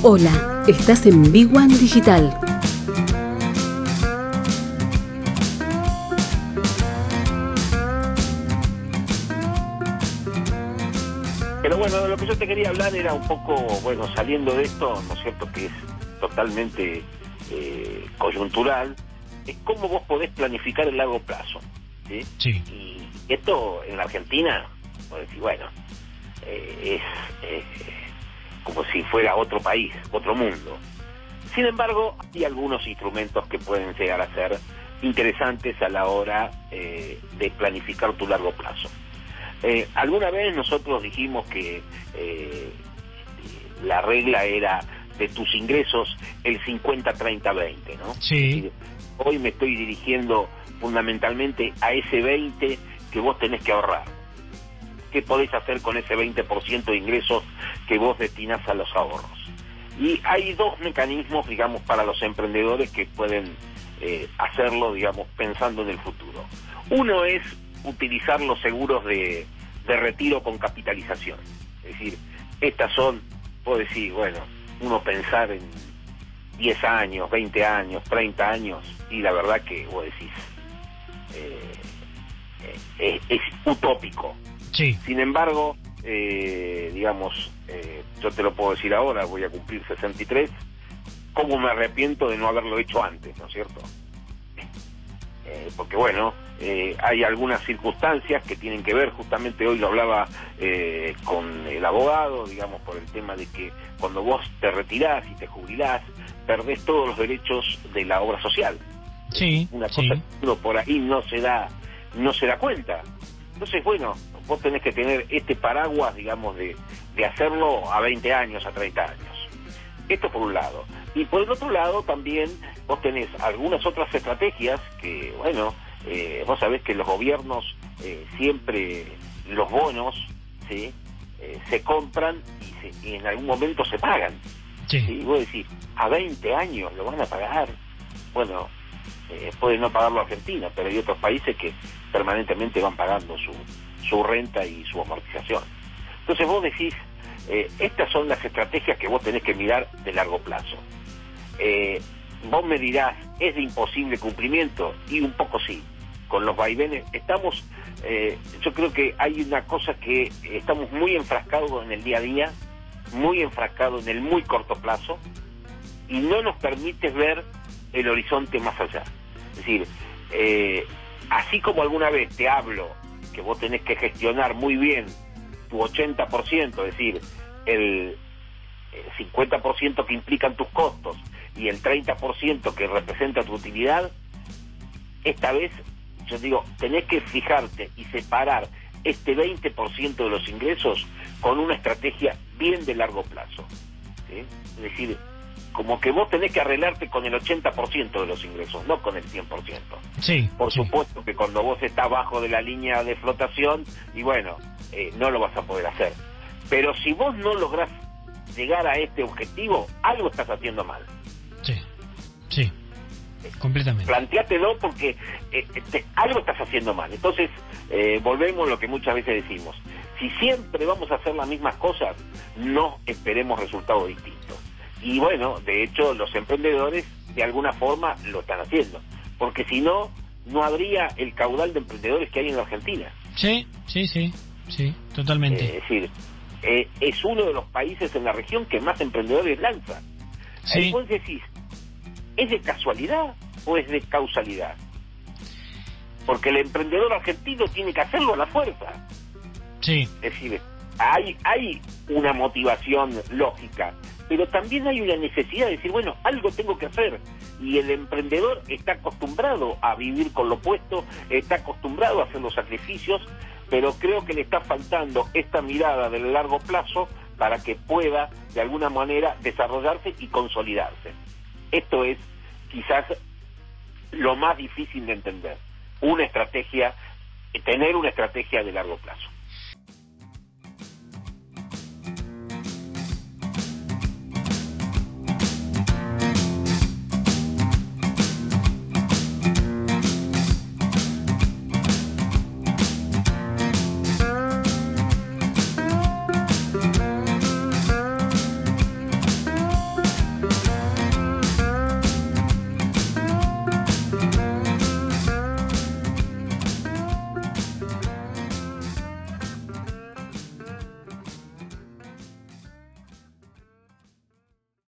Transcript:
Hola, estás en Big One Digital. Pero bueno, lo que yo te quería hablar era un poco, bueno, saliendo de esto, ¿no es cierto?, que es totalmente eh, coyuntural, es cómo vos podés planificar el largo plazo. ¿sí? Sí. Y esto en la Argentina, bueno, eh, es eh, como si fuera otro país, otro mundo. Sin embargo, hay algunos instrumentos que pueden llegar a ser interesantes a la hora eh, de planificar tu largo plazo. Eh, alguna vez nosotros dijimos que eh, la regla era de tus ingresos el 50-30-20, ¿no? Sí. Hoy me estoy dirigiendo fundamentalmente a ese 20 que vos tenés que ahorrar. ¿Qué podés hacer con ese 20% de ingresos que vos destinás a los ahorros? Y hay dos mecanismos, digamos, para los emprendedores que pueden eh, hacerlo, digamos, pensando en el futuro. Uno es utilizar los seguros de, de retiro con capitalización. Es decir, estas son, puedo decir, bueno, uno pensar en 10 años, 20 años, 30 años, y la verdad que vos decís, eh, eh, es, es utópico. Sí. Sin embargo, eh, digamos, eh, yo te lo puedo decir ahora, voy a cumplir 63, ¿cómo me arrepiento de no haberlo hecho antes, ¿no es cierto? Eh, porque bueno, eh, hay algunas circunstancias que tienen que ver, justamente hoy lo hablaba eh, con el abogado, digamos, por el tema de que cuando vos te retirás y te jubilás, perdés todos los derechos de la obra social. Sí. Una sí. cosa que uno por ahí no se da, no se da cuenta. Entonces, bueno, vos tenés que tener este paraguas, digamos, de, de hacerlo a 20 años, a 30 años. Esto por un lado. Y por el otro lado también vos tenés algunas otras estrategias que, bueno, eh, vos sabés que los gobiernos eh, siempre, los bonos, ¿sí? Eh, se compran y, se- y en algún momento se pagan. Sí. Y vos decís, a 20 años lo van a pagar. Bueno, eh, puede no pagarlo Argentina, pero hay otros países que permanentemente van pagando su, su renta y su amortización. Entonces vos decís, eh, estas son las estrategias que vos tenés que mirar de largo plazo. Eh, vos me dirás, ¿es de imposible cumplimiento? Y un poco sí. Con los vaivenes, estamos, eh, yo creo que hay una cosa que estamos muy enfrascados en el día a día, muy enfrascados en el muy corto plazo, y no nos permite ver el horizonte más allá. Es decir, así como alguna vez te hablo que vos tenés que gestionar muy bien tu 80%, es decir, el, el 50% que implican tus costos y el 30% que representa tu utilidad, esta vez yo digo, tenés que fijarte y separar este 20% de los ingresos con una estrategia bien de largo plazo. Es decir, como que vos tenés que arreglarte con el 80% de los ingresos, no con el 100%. Sí. Por sí. supuesto que cuando vos estás bajo de la línea de flotación, y bueno, eh, no lo vas a poder hacer. Pero si vos no lográs llegar a este objetivo, algo estás haciendo mal. Sí. Sí. Completamente. Planteátelo porque eh, algo estás haciendo mal. Entonces, eh, volvemos a lo que muchas veces decimos. Si siempre vamos a hacer las mismas cosas, no esperemos resultados distintos. Y bueno, de hecho, los emprendedores de alguna forma lo están haciendo. Porque si no, no habría el caudal de emprendedores que hay en la Argentina. Sí, sí, sí. Sí, totalmente. Eh, es decir, eh, es uno de los países en la región que más emprendedores lanza. Sí. Vos decís, ¿es de casualidad o es de causalidad? Porque el emprendedor argentino tiene que hacerlo a la fuerza. Sí. Es decir, hay, hay una motivación lógica, pero también hay una necesidad de decir, bueno, algo tengo que hacer. Y el emprendedor está acostumbrado a vivir con lo opuesto, está acostumbrado a hacer los sacrificios, pero creo que le está faltando esta mirada del largo plazo para que pueda, de alguna manera, desarrollarse y consolidarse. Esto es quizás lo más difícil de entender. Una estrategia, tener una estrategia de largo plazo.